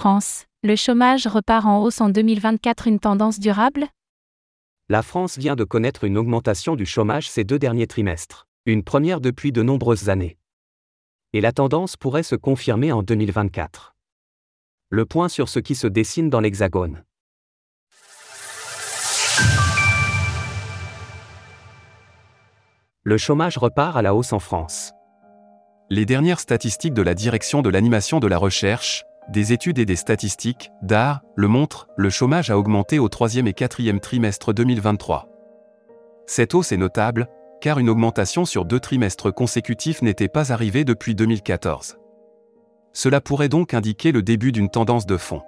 France, le chômage repart en hausse en 2024 une tendance durable? La France vient de connaître une augmentation du chômage ces deux derniers trimestres, une première depuis de nombreuses années. Et la tendance pourrait se confirmer en 2024. Le point sur ce qui se dessine dans l'Hexagone. Le chômage repart à la hausse en France. Les dernières statistiques de la Direction de l'animation de la recherche, des études et des statistiques, DAR, le montrent, le chômage a augmenté au troisième et quatrième trimestre 2023. Cette hausse est notable, car une augmentation sur deux trimestres consécutifs n'était pas arrivée depuis 2014. Cela pourrait donc indiquer le début d'une tendance de fond.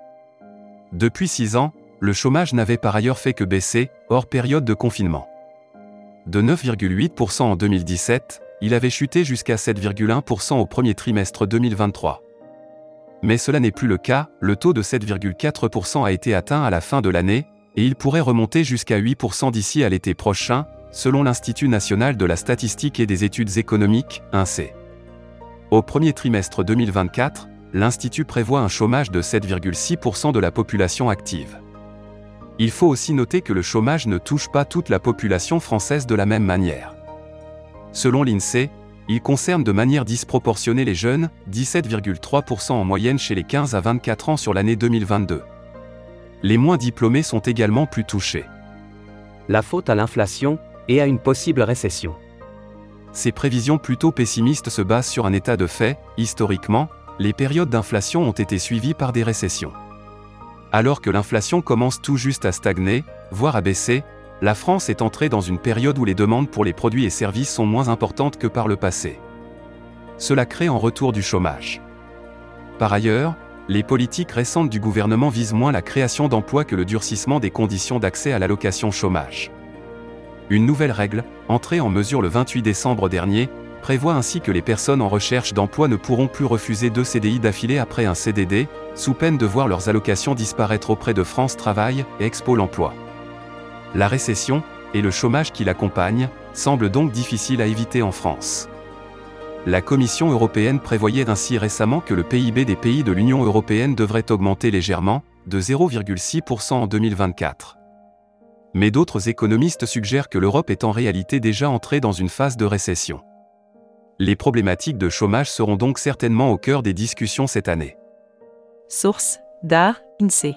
Depuis six ans, le chômage n'avait par ailleurs fait que baisser, hors période de confinement. De 9,8% en 2017, il avait chuté jusqu'à 7,1% au premier trimestre 2023. Mais cela n'est plus le cas, le taux de 7,4% a été atteint à la fin de l'année, et il pourrait remonter jusqu'à 8% d'ici à l'été prochain, selon l'Institut national de la statistique et des études économiques, INSEE. Au premier trimestre 2024, l'Institut prévoit un chômage de 7,6% de la population active. Il faut aussi noter que le chômage ne touche pas toute la population française de la même manière. Selon l'INSEE, il concerne de manière disproportionnée les jeunes, 17,3% en moyenne chez les 15 à 24 ans sur l'année 2022. Les moins diplômés sont également plus touchés. La faute à l'inflation et à une possible récession. Ces prévisions plutôt pessimistes se basent sur un état de fait, historiquement, les périodes d'inflation ont été suivies par des récessions. Alors que l'inflation commence tout juste à stagner, voire à baisser, la France est entrée dans une période où les demandes pour les produits et services sont moins importantes que par le passé. Cela crée en retour du chômage. Par ailleurs, les politiques récentes du gouvernement visent moins la création d'emplois que le durcissement des conditions d'accès à l'allocation chômage. Une nouvelle règle, entrée en mesure le 28 décembre dernier, prévoit ainsi que les personnes en recherche d'emploi ne pourront plus refuser deux CDI d'affilée après un CDD, sous peine de voir leurs allocations disparaître auprès de France Travail et Expo l'emploi. La récession, et le chômage qui l'accompagne, semblent donc difficiles à éviter en France. La Commission européenne prévoyait ainsi récemment que le PIB des pays de l'Union européenne devrait augmenter légèrement, de 0,6% en 2024. Mais d'autres économistes suggèrent que l'Europe est en réalité déjà entrée dans une phase de récession. Les problématiques de chômage seront donc certainement au cœur des discussions cette année. Source DAR INSEE